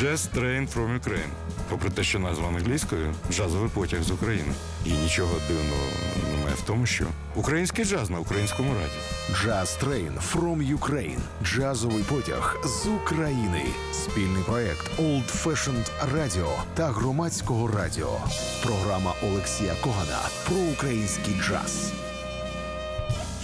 Jazz Train from Ukraine. Попри те, що назва англійською джазовий потяг з України. І нічого дивного немає в тому, що український джаз на українському раді. Jazz Train from Ukraine. Джазовий потяг з України. Спільний проект Old Fashioned Radio та громадського радіо. Програма Олексія Когана про український джаз.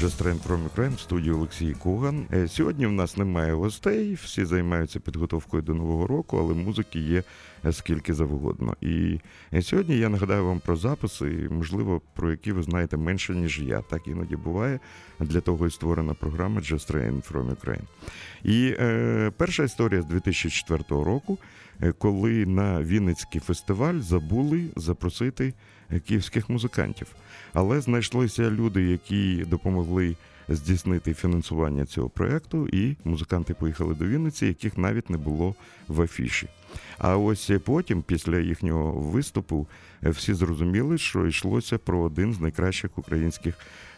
Just Train from Ukraine в студії Олексій Коган. Е, Сьогодні в нас немає гостей, всі займаються підготовкою до нового року, але музики є е, скільки завгодно. І е, сьогодні я нагадаю вам про записи, можливо, про які ви знаєте менше, ніж я. Так іноді буває. Для того і створена програма Just Train from Ukraine. І е, перша історія з 2004 року, коли на Вінницький фестиваль забули запросити київських музикантів. Але знайшлися люди, які допомогли здійснити фінансування цього проекту, і музиканти поїхали до Вінниці, яких навіть не було в афіші. А ось потім, після їхнього виступу, всі зрозуміли, що йшлося про один з найкращих українських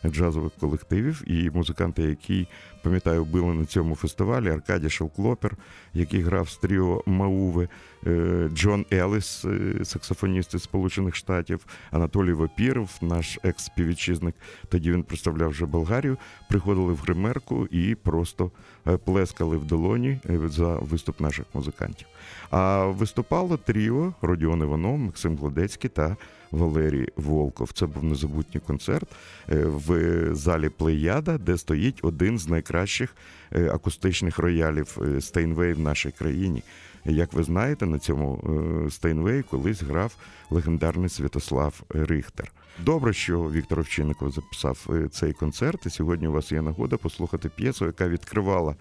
джазових колективів, і музиканти, які пам'ятаю, були на цьому фестивалі, Аркадій Шовклопер, який грав з тріо Мауве, е, Джон Еліс, е, саксофоніст із Сполучених Штатів, Анатолій Вапіров, наш екс-співвітчизник, тоді він представляв вже Болгарію, приходили в гримерку і просто е, плескали в долоні за виступ наших музикантів. А виступало тріо Родіон Іванов, Максим Гладецький та Валерій Волков. Це був незабутній концерт в залі Плеяда, де стоїть один з найкращих акустичних роялів Стейнвей в нашій країні. Як ви знаєте, на цьому Стейнвей колись грав легендарний Святослав Рихтер. Добре, що Віктор Овчинников записав цей концерт. І сьогодні у вас є нагода послухати п'єсу, яка відкривала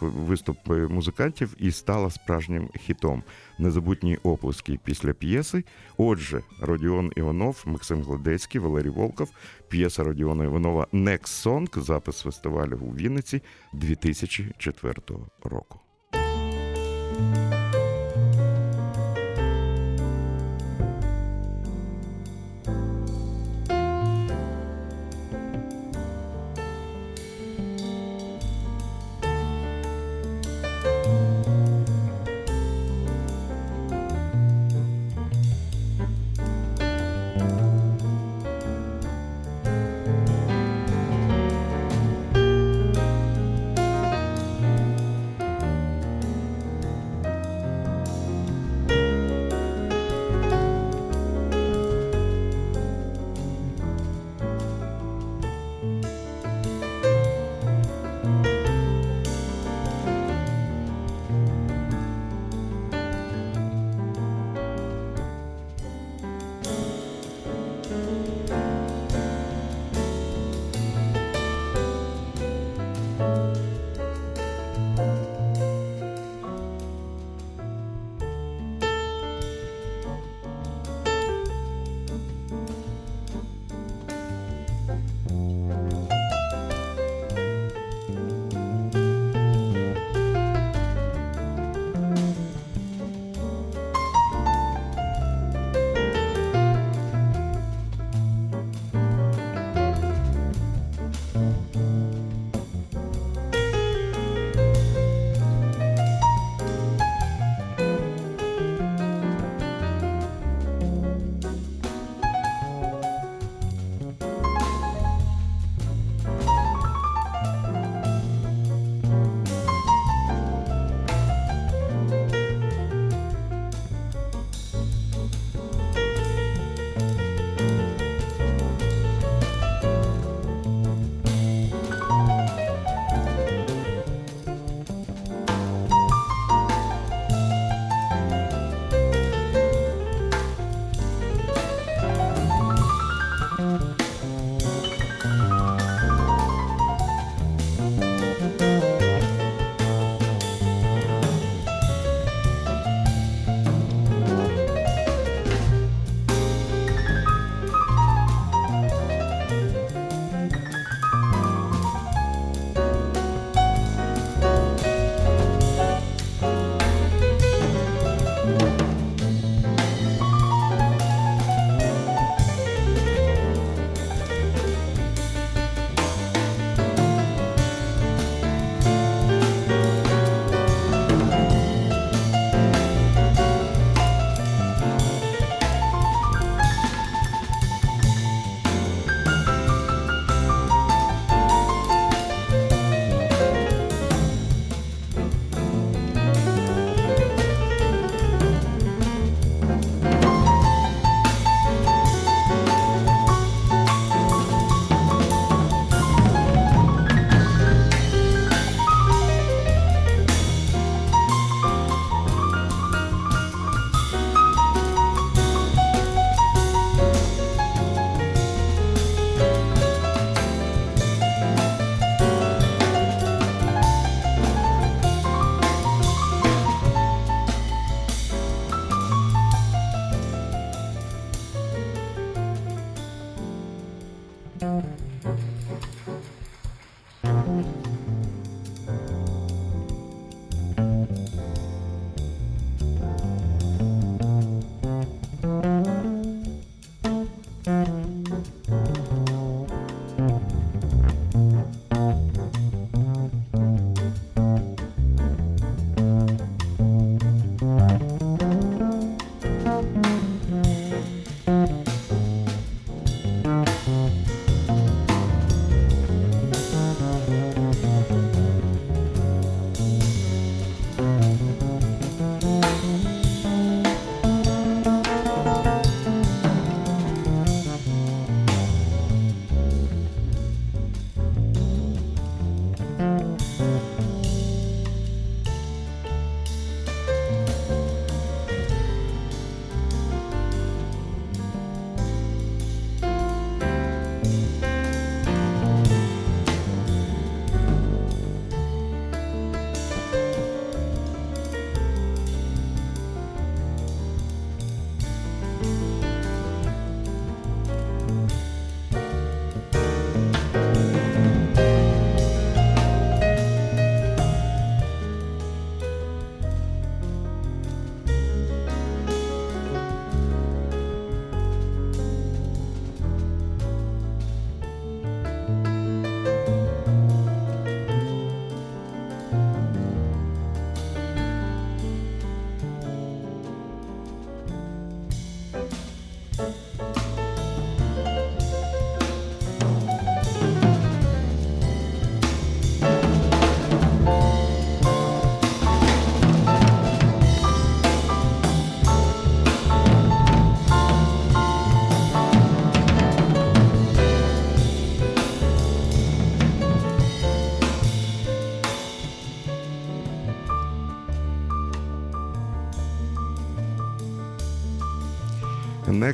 виступ музикантів і стала справжнім хітом. Незабутні оплески після п'єси. Отже, Родіон Іванов, Максим Гладецький, Валерій Волков, п'єса Родіона Іванова Next Song, запис фестивалю у Вінниці 2004 року.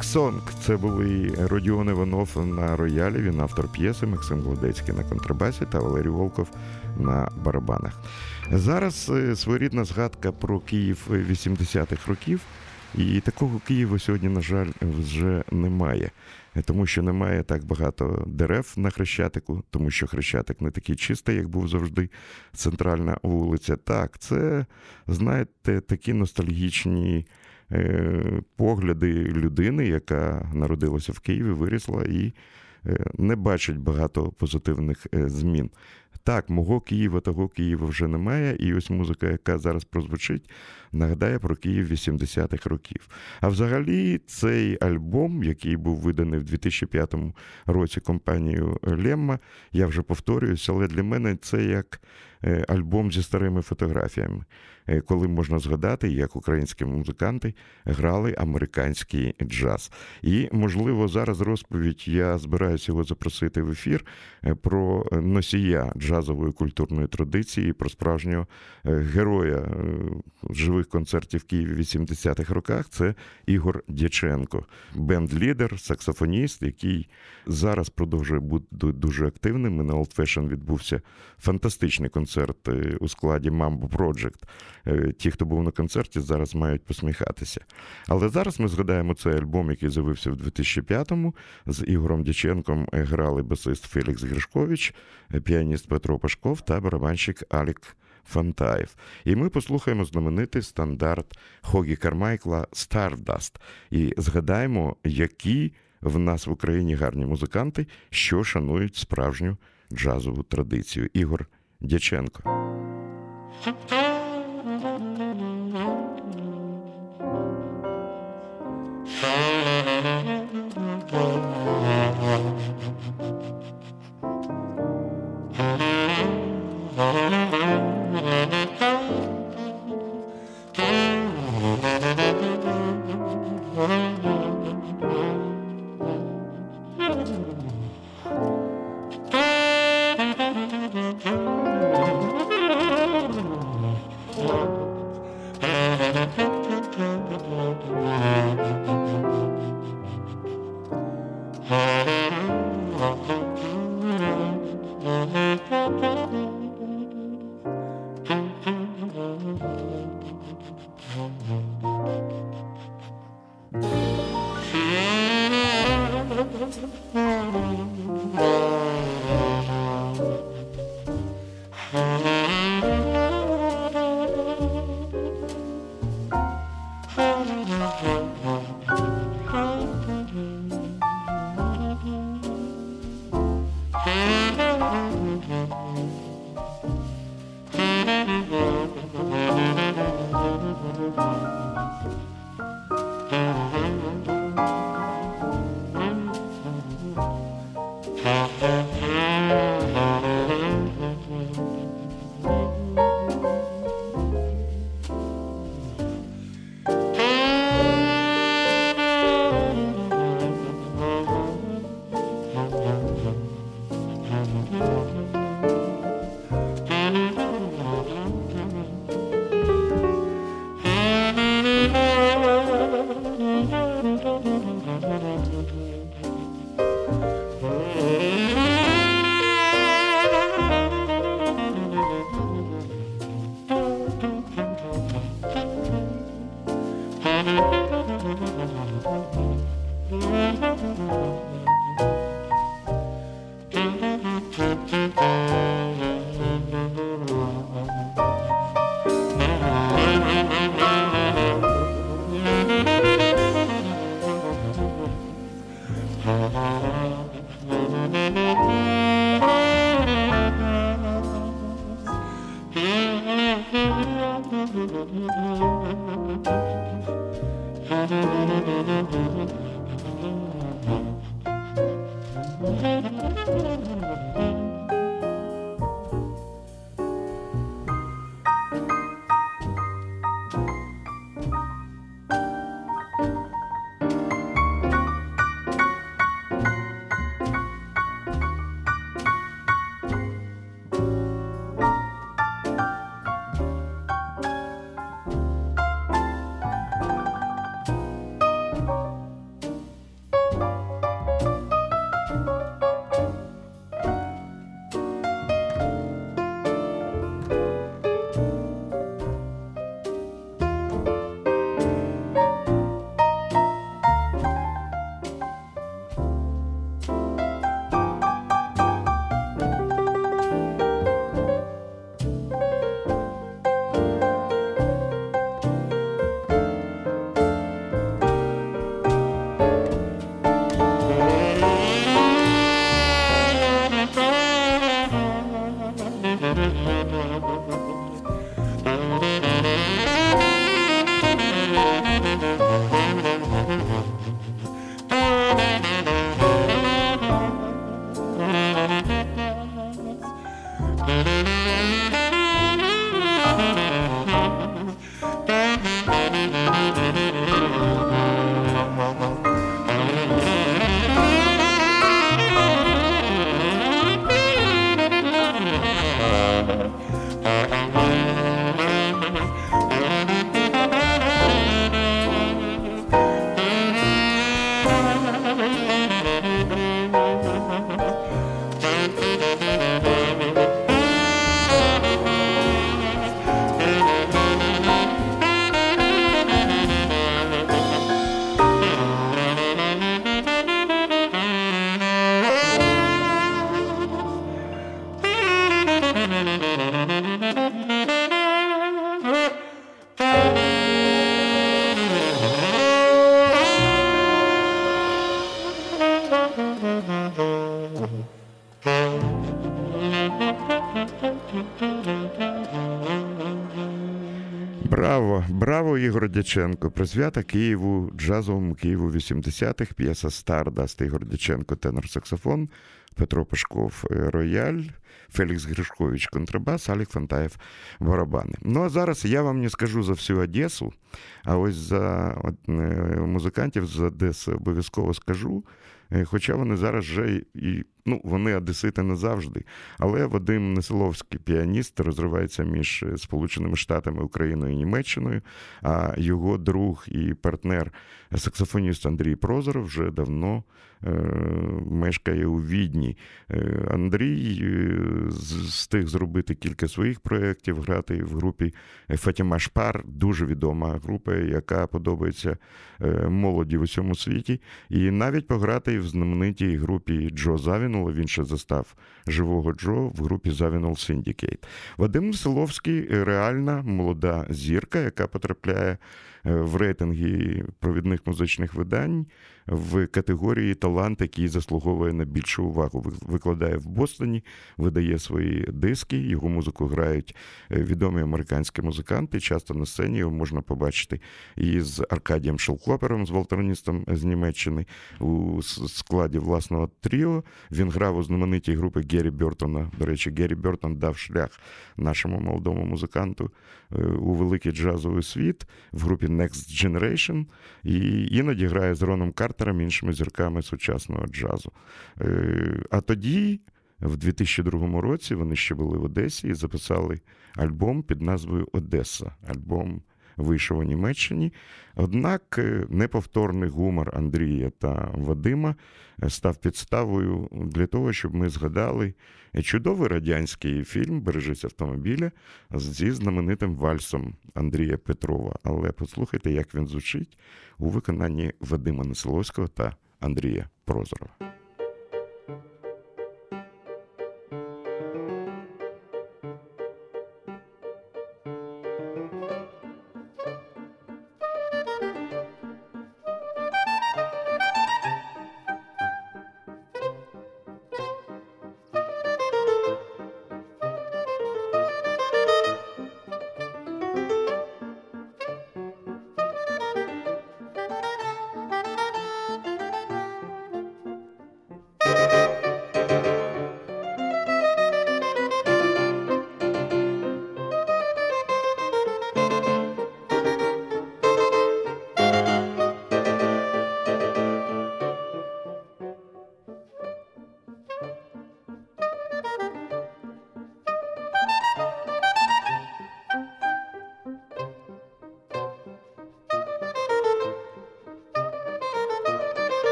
Song – це були Родіон Іванов на роялі, він автор п'єси, Максим Гладецький на контрабасі та Валерій Волков на барабанах. Зараз е, своєрідна згадка про Київ 80-х років, і такого Києва сьогодні, на жаль, вже немає. Тому що немає так багато дерев на Хрещатику, тому що Хрещатик не такий чистий, як був завжди центральна вулиця. Так, це, знаєте, такі ностальгічні погляди людини, яка народилася в Києві, вирісла і е, не бачить багато позитивних е, змін. Так, мого Києва, того Києва вже немає, і ось музика, яка зараз прозвучить, нагадає про Київ 80-х років. А взагалі, цей альбом, який був виданий в 2005 році компанією Лемма, я вже повторююся, але для мене це як альбом зі старими фотографіями. Е, коли можна згадати, як українські музиканти грали американський джаз. І, можливо, зараз розповідь я збираюся його запросити в ефір е, про носія джазової культурної традиції, про справжнього е, героя живих концертів в Києві в 80-х роках. Це Ігор Дяченко, бенд-лідер, саксофоніст, який зараз продовжує бути дуже активним. І на Old Fashion відбувся фантастичний концерт у складі Mambo Project. Е, ті, хто був на концерті, зараз мають посміхатися. Але зараз ми згадаємо цей альбом, який з'явився в 2005-му. З Ігорем Дяченком грали басист Фелікс Гришкович, піаніст Петро Пашков та барабанщик Алік Фантаєв. І ми послухаємо знаменитий стандарт Хогі Кармайкла Stardust. І згадаємо, які в нас в Україні гарні музиканти, що шанують справжню джазову традицію. Ігор Дяченко. world. Браво, Ігор Дяченко. Присвята Києву, джазовому Києву 80-х, п'єса Stardust Ігор Дяченко, тенор саксофон, Петро Пашков, е, рояль, Фелікс Гришкович, контрабас, Алік Фантаєв, барабани. Ну а зараз я вам не скажу за всю Одесу, а ось за е, музикантів з Одеси обов'язково скажу. Е, хоча вони зараз вже і ну, вони одесити не завжди. Але Вадим Несиловський, піаніст, розривається між Сполученими Штатами, Україною і Німеччиною. А його друг і партнер, саксофоніст Андрій Прозоров, вже давно е, мешкає у Відні. Е, Андрій е, встиг зробити кілька своїх проєктів, грати в групі Фатіма Шпар, дуже відома група, яка подобається е, молоді в усьому світі. І навіть пограти в знаменитій групі Джо Завінула, він ще застав живого Джо в групі Завінул Syndicate. Вадим Селовський реальна молода зірка, яка потрапляє е, в рейтинги провідних музичних видань в категорії талант, який заслуговує на більшу увагу. Викладає в Бостоні, видає свої диски, його музику грають е, відомі американські музиканти. Часто на сцені його можна побачити і з Аркадієм Шелклопером, з волтерністом з Німеччини у складі власного тріо. Він грав у знаменитій групи Геррі Бертона. До речі, Геррі Бертон дав шлях нашому молодому музиканту е, у великий джазовий світ в групі Next Generation. І іноді грає з Роном Картером, іншими зірками сучасного джазу. Е, а тоді. В 2002 році вони ще були в Одесі і записали альбом під назвою Одеса. Альбом вийшов у Німеччині. Однак е, неповторний гумор Андрія та Вадима е, став підставою для того, щоб ми згадали чудовий радянський фільм Бережись автомобіля зі знаменитим вальсом Андрія Петрова. Але послухайте, як він звучить у виконанні Вадима Неселовського та Андрія Прозорова.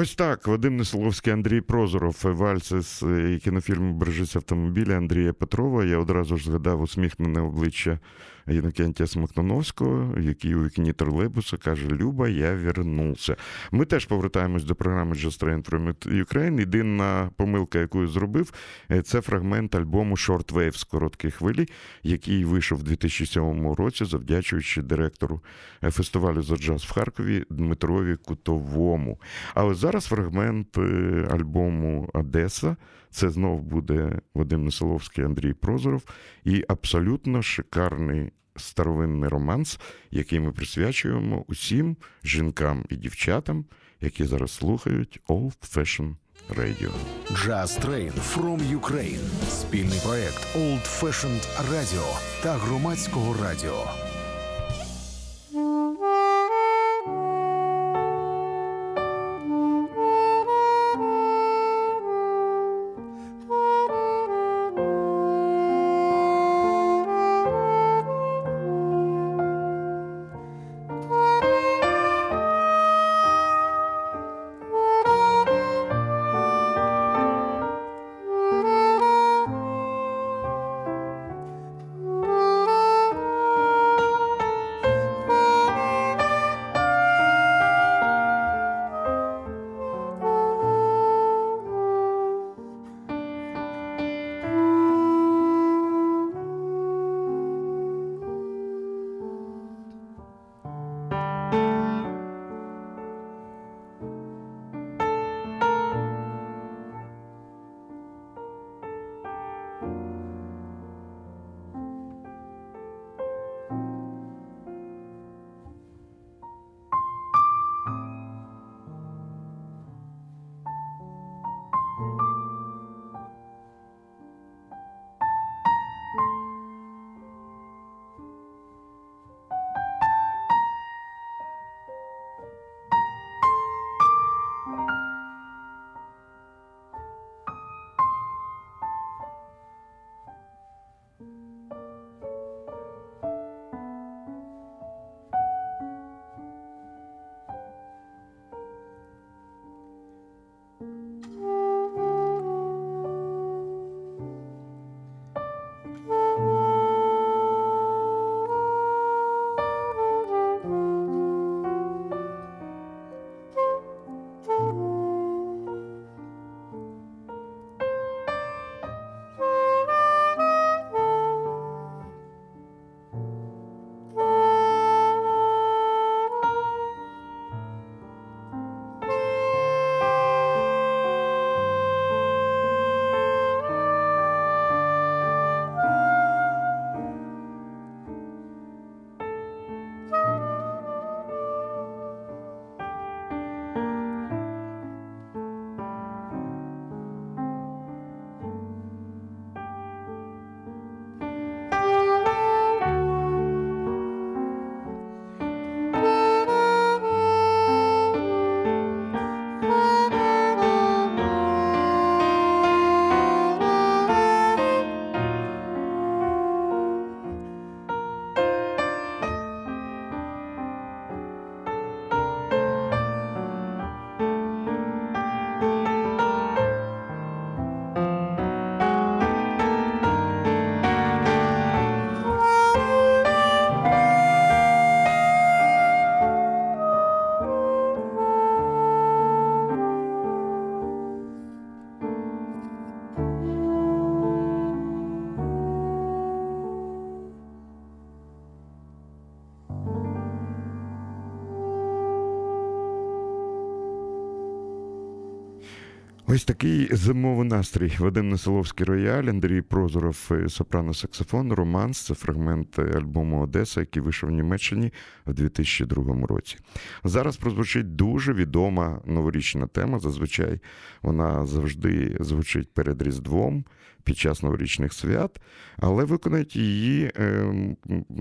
Ось так. Вадим Несоловський, Андрій Прозоров, вальс е, кінофільму Бережись автомобіля Андрія Петрова. Я одразу ж згадав усміхнене обличчя Єнокентія Смокноновського, який у вікні тролейбуса каже: Люба, я вернувся. Ми теж повертаємось до програми Just Train from Ukraine. Єдина помилка, яку я зробив, е, це фрагмент альбому Short Wave з короткої хвилі, який вийшов у 2007 році, завдячуючи директору е, фестивалю за джаз в Харкові Дмитрові Кутовому. Але зараз фрагмент е, альбому Одеса. Це знов буде Вадим Несоловський, Андрій Прозоров і абсолютно шикарний старовинний романс, який ми присвячуємо усім жінкам і дівчатам, які зараз слухають Old Fashion Radio. Jazz Train from Ukraine. Спільний проект Old Fashioned Radio та громадського радіо. Ось такий зимовий настрій. Вадим Несоловський рояль, Андрій Прозоров, е, сопрано саксофон, романс. Це фрагмент альбому Одеса, який вийшов в Німеччині в 2002 році. Зараз прозвучить дуже відома новорічна тема. Зазвичай вона завжди звучить перед Різдвом під час новорічних свят, але виконають її ем,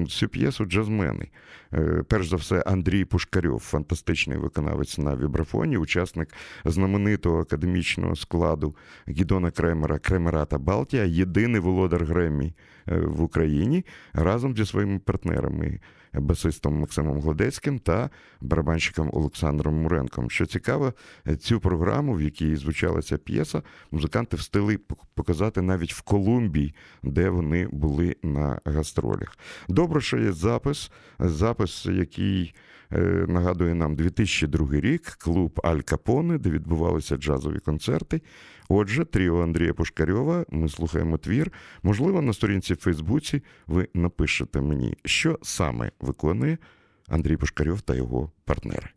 цю п'єсу джазмени. Е, перш за все, Андрій Пушкарьов, фантастичний виконавець на вібрафоні, учасник знаменитого академічного складу Гідона Кремера Кремера та Балтія, єдиний володар Греммі е, в Україні разом зі своїми партнерами. Басистом Максимом Гладецьким та барабанщиком Олександром Муренком. Що цікаво, цю програму, в якій звучала ця п'єса, музиканти встигли показати навіть в Колумбії, де вони були на гастролях. Добре, що є запис, запис, який е, нагадує нам 2002 рік, клуб Аль Капоне, де відбувалися джазові концерти. Отже, тріо Андрія Пушкарьова, ми слухаємо твір. Можливо, на сторінці в Фейсбуці ви напишете мені, що саме виконує Андрій Пушкарьов та його партнери.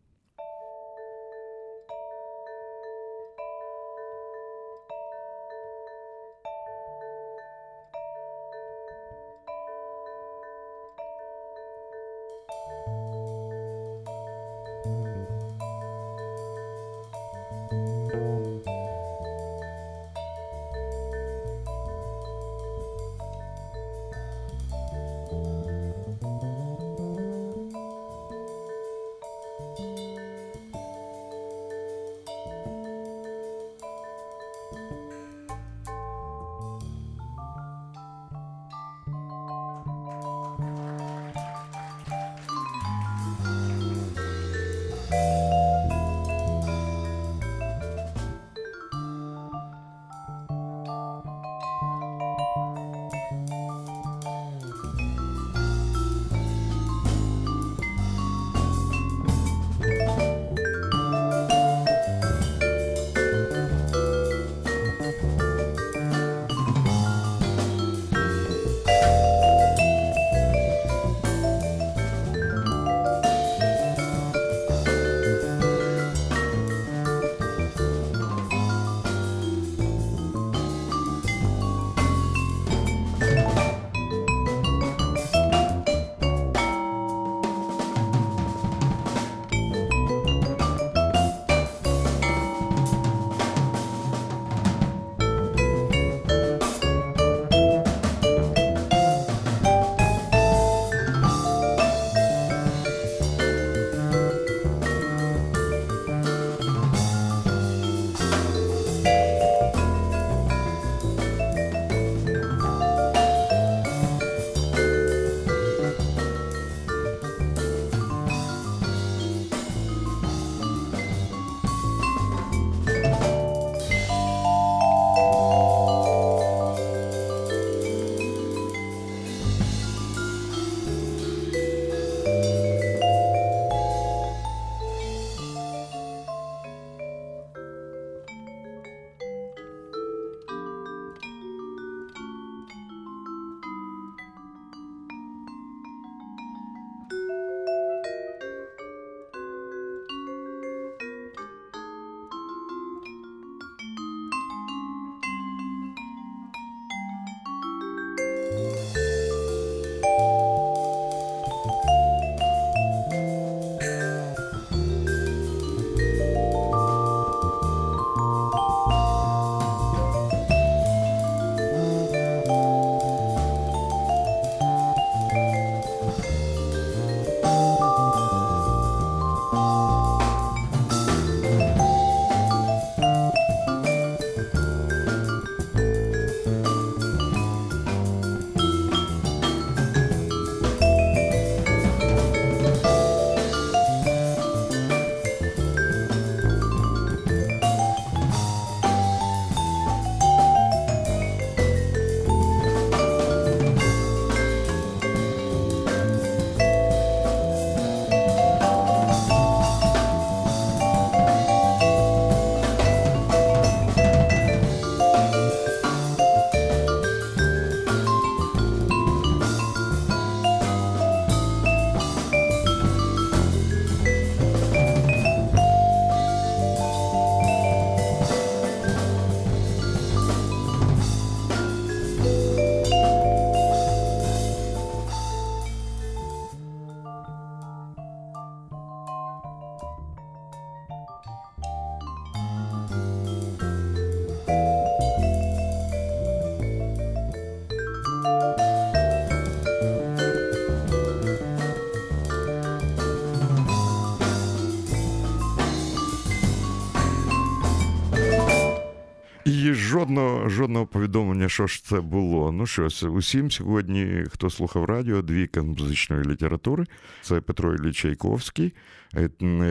Жодного жодного повідомлення, що ж це було. Ну щось, усім сьогодні, хто слухав радіо, двійка музичної літератури. Це Петро Іллі Чайковський,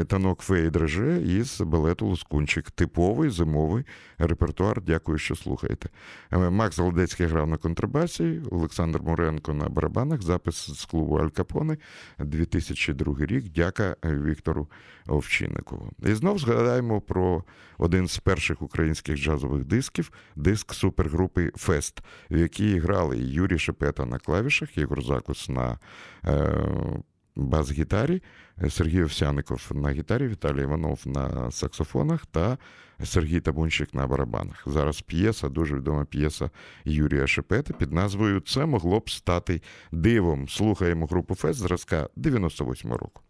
танок феї дреже із балету Лускунчик. Типовий зимовий репертуар. Дякую, що слухаєте. Е, Макс Голодецький грав на контрабасі, Олександр Муренко на барабанах. Запис з клубу Аль Капоне 2002 рік. Дяка Віктору Овчинникову. І знов згадаємо про один з перших українських джазових дисків диск супергрупи Фест, в якій грали Юрій Шепета на клавішах, Ігор Закус на е, бас-гітарі, Сергій Овсяников на гітарі, Віталій Іванов на саксофонах та Сергій Табунщик на барабанах. Зараз п'єса, дуже відома п'єса Юрія Шепета під назвою Це могло б стати дивом. Слухаємо групу Фест зразка 98 року.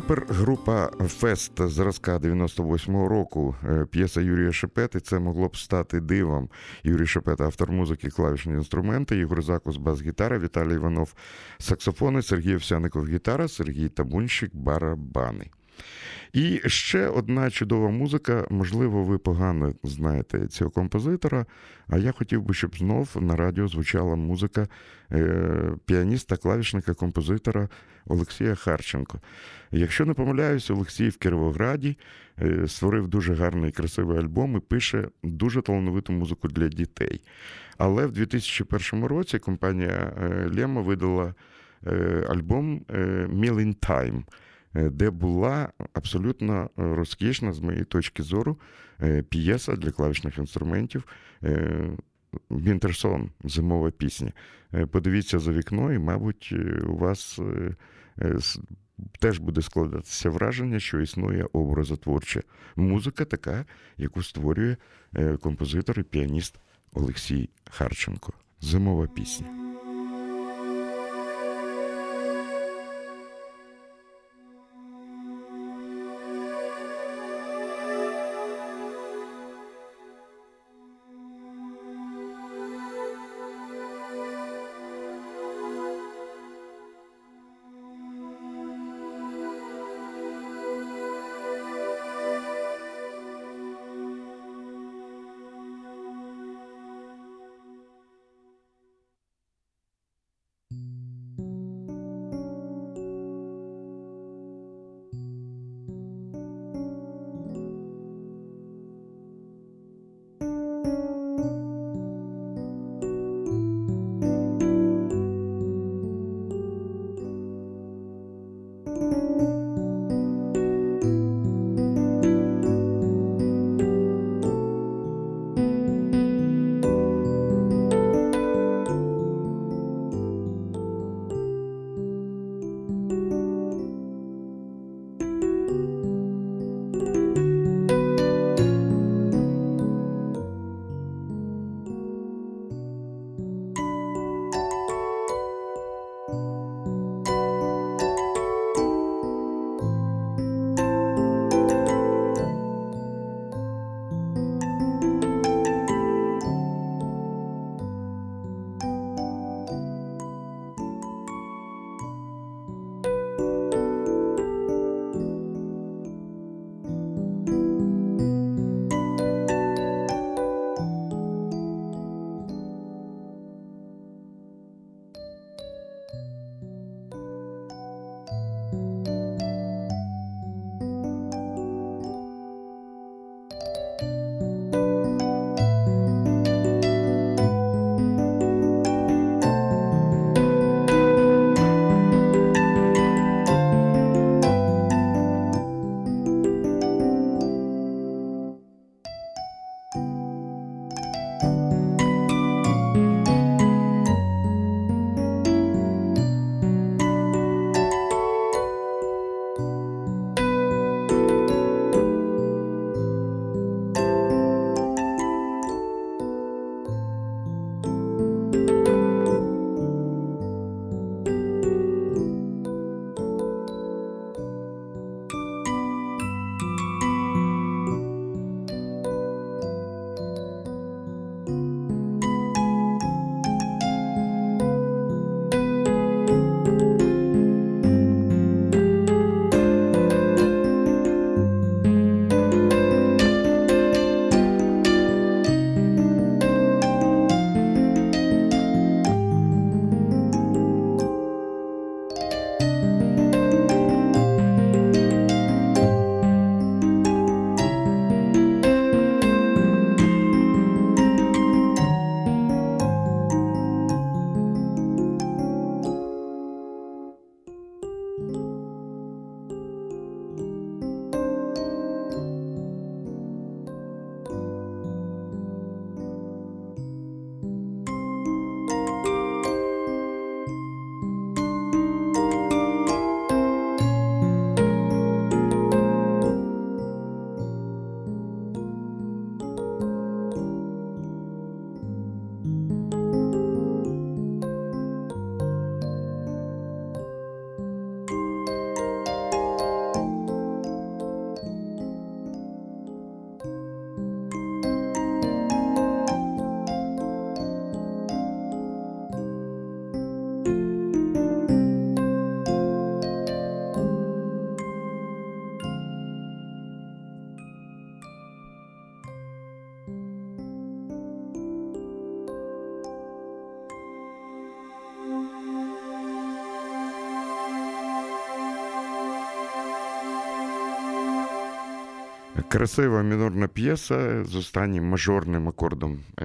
Супергрупа Фест зразка 98-го року. Е, п'єса Юрія Шепети. Це могло б стати дивом. Юрій Шепета, автор музики, клавішні інструменти, Ігор Закус, бас-гітара, Віталій Іванов, саксофони, Сергій Овсяников, гітара, Сергій Табунщик, барабани. І ще одна чудова музика. Можливо, ви погано знаєте цього композитора. А я хотів би, щоб знов на радіо звучала музика е, піаніста, клавішника, композитора Олексія Харченко. Якщо не помиляюсь, Олексій в Кіровограді е, створив дуже гарний красивий альбом і пише дуже талановиту музику для дітей. Але в 2001 році компанія е, Лема видала е, альбом Мілін. Е, де була абсолютно розкішна, з моєї точки зору, п'єса для клавішних інструментів. Вінтерсон, зимова пісня. Подивіться за вікно, і, мабуть, у вас теж буде складатися враження, що існує образотворча музика, така, яку створює композитор і піаніст Олексій Харченко. Зимова пісня. Красива мінорна п'єса з останнім мажорним акордом е,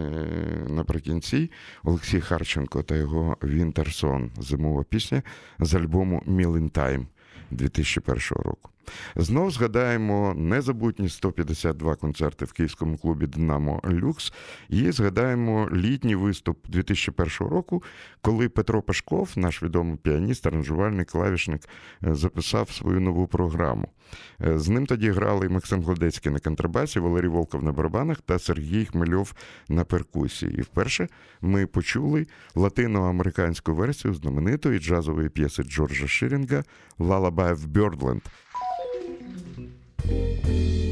наприкінці Олексій Харченко та його Вінтерсон зимова пісня з альбому Мілентайм 2001 року. Знов згадаємо незабутні 152 концерти в київському клубі Динамо Люкс і згадаємо літній виступ 2001 року, коли Петро Пашков, наш відомий піаніст, аранжувальник, клавішник, е, записав свою нову програму. Е, з ним тоді грали Максим Гладецький на контрабасі, Валерій Волков на барабанах та Сергій Хмельов на перкусії. І вперше ми почули латиноамериканську версію знаменитої джазової п'єси Джорджа Ширінга «Lullaby of Música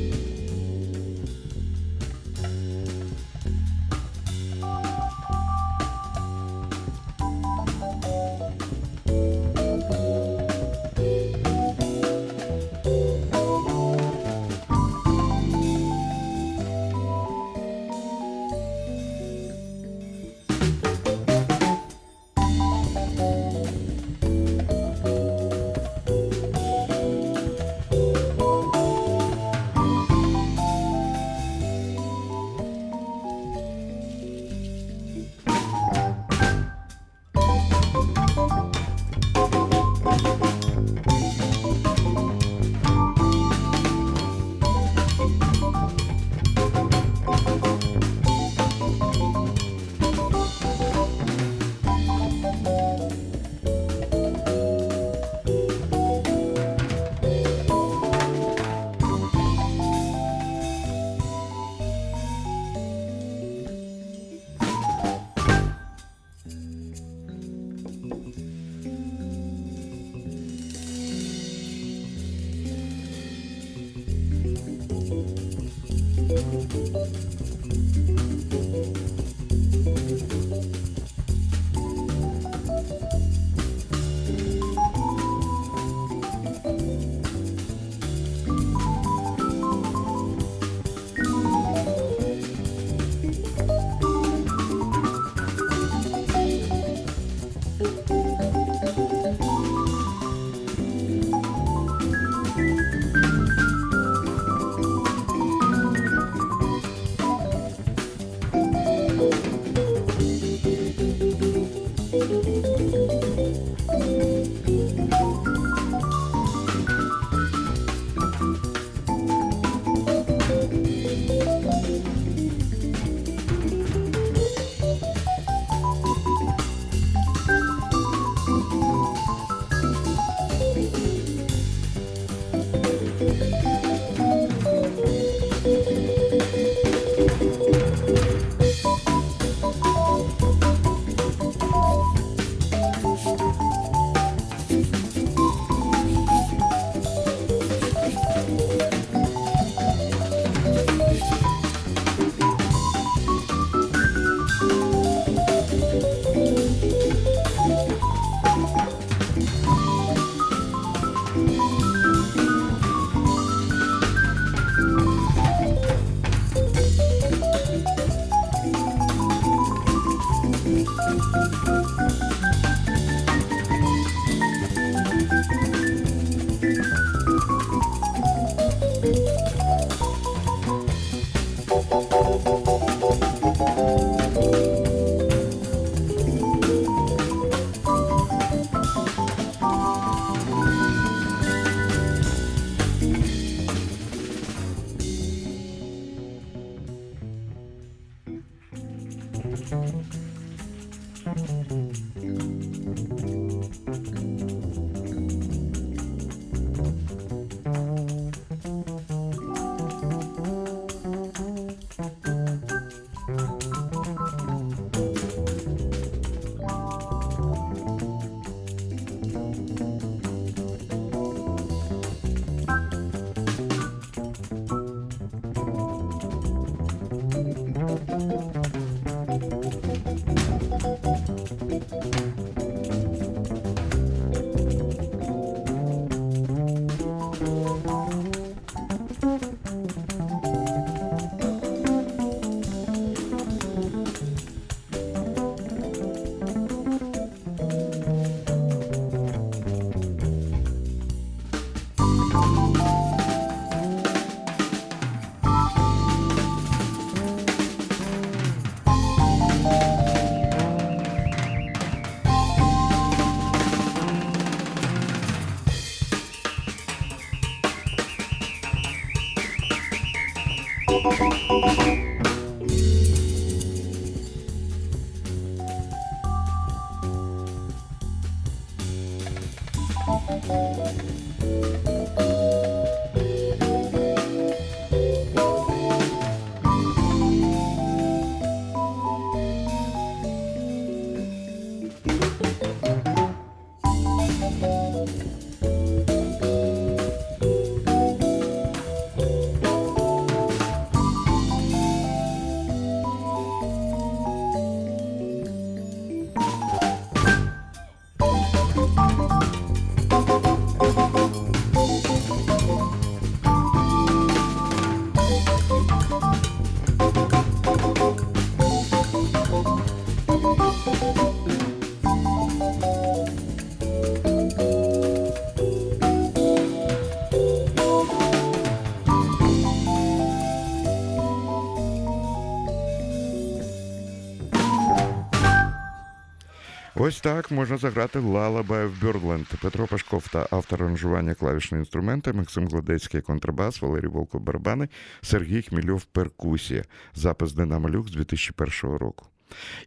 Ось так можна заграти Lullaby of Birdland. Петро Пашков та автор аранжування клавішного інструмента, Максим Гладецький контрабас, Валерій Волков барабани, Сергій Хмільов перкусія. Запис Динамо Люкс 2001 року.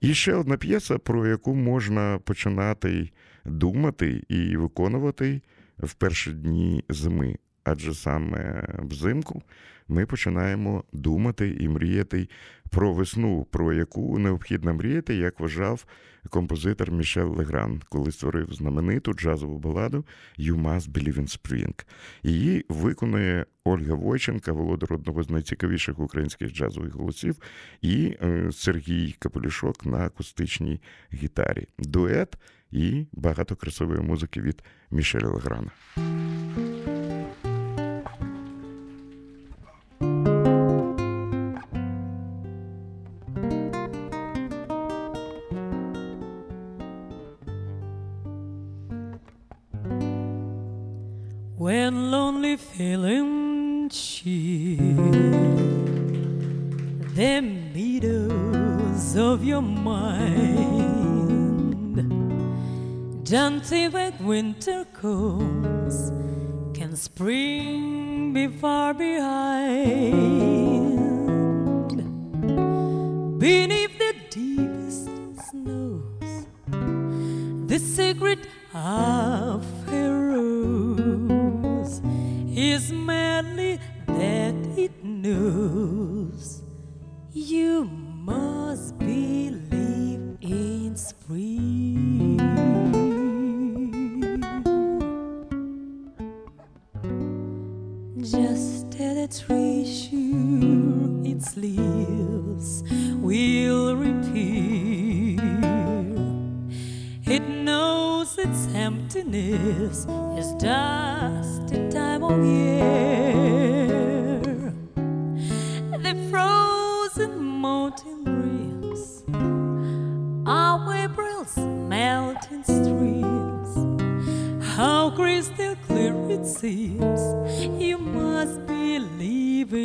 І ще одна п'єса, про яку можна починати думати і виконувати в перші дні зими. Адже саме взимку ми починаємо думати і мріяти про весну, про яку необхідно мріяти, як вважав композитор Мішель Легран, коли створив знамениту джазову баладу «You must believe in spring». Її виконує Ольга Войченка, володар одного з найцікавіших українських джазових голосів, і е, Сергій Капелюшок на акустичній гітарі. Дует і багато красивої музики від Мішеля Леграна.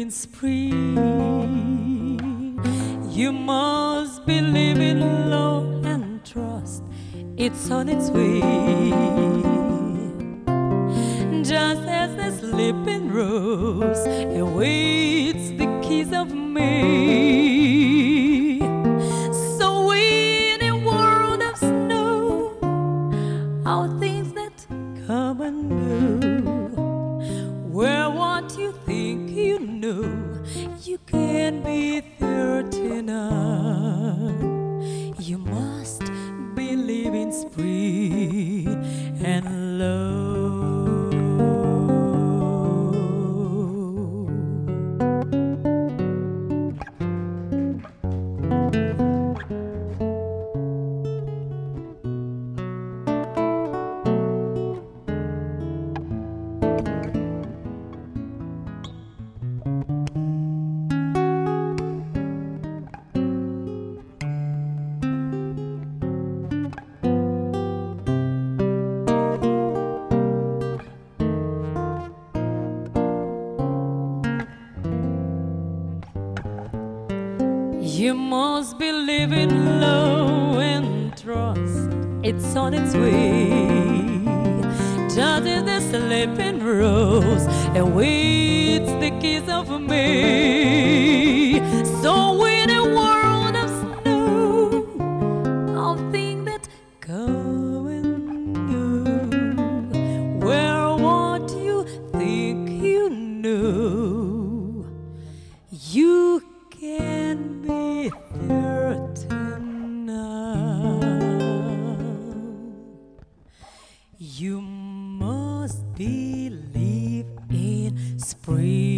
In spring. You must believe in love and trust. It's on its way. Just as the sleeping rose awaits the kiss of May. You must believe in spring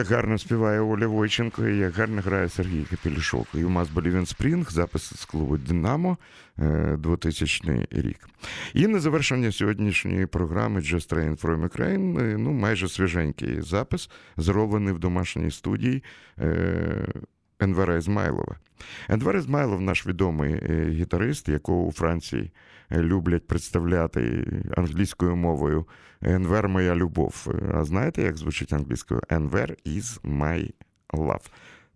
як гарно співає Оля Войченко, і як гарно грає Сергій Капелішок. І у нас Болівін Спрінг, запис з клубу Динамо е, 2000 рік. І на завершення сьогоднішньої програми Just Train from Ukraine, е, ну, майже свіженький запис, зроблений в домашній студії. Е, Енвера Ізмайлова. Енвер Ізмайлов наш відомий е, гітарист, якого у Франції е, люблять представляти англійською мовою Енвер моя любов. Е, А знаєте, як звучить англійською? Енвер is my love.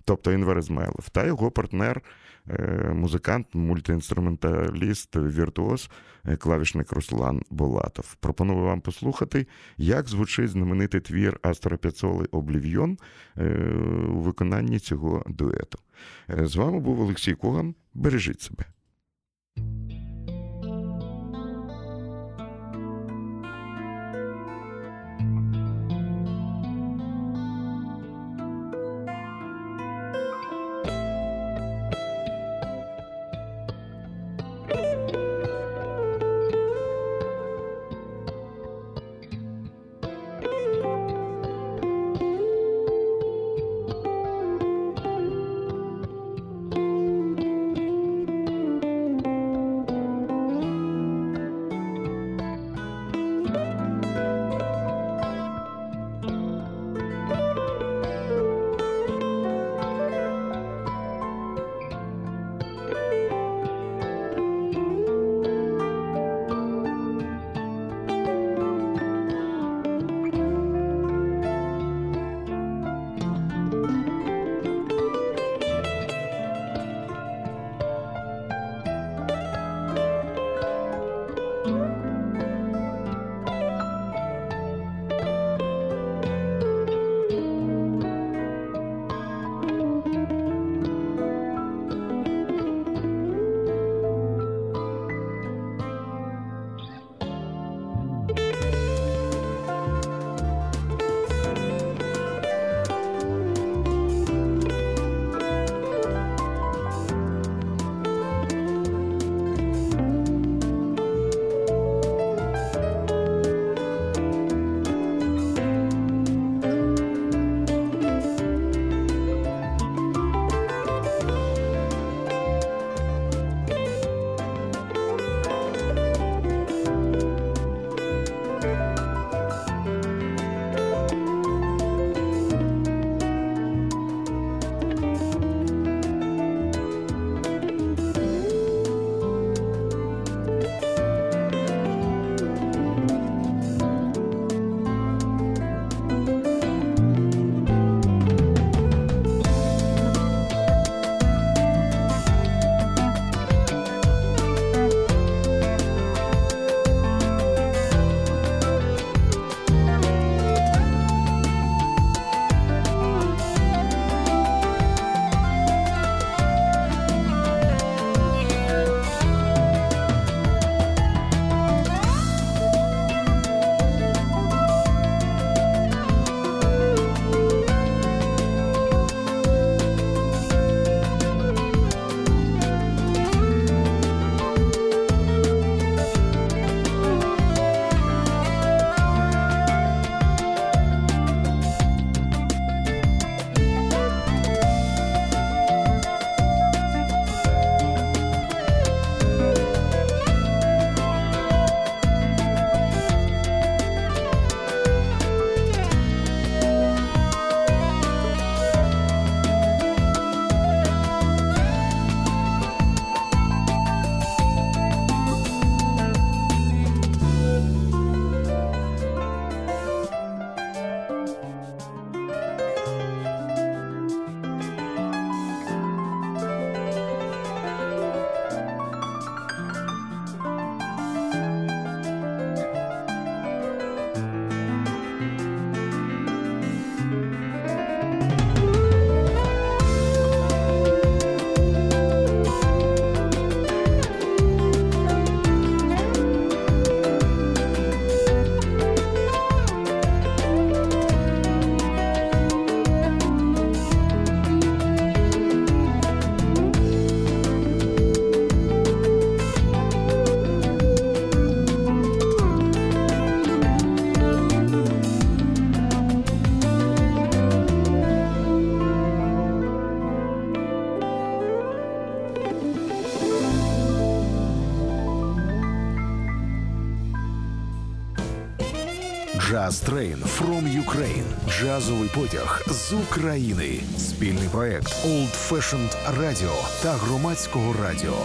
Тобто Енвер Ізмайлов. Та його партнер, е, музикант, мультиінструменталіст, віртуоз, е, клавішник Руслан Болатов. Пропоную вам послухати, як звучить знаменитий твір Астора П'яцоли Облів'йон у виконанні цього дуету. З вами був Олексій Коган. Бережіть себе. Train from Ukraine. Джазовий потяг з України. Спільний проект Old Fashioned Radio та громадського радіо.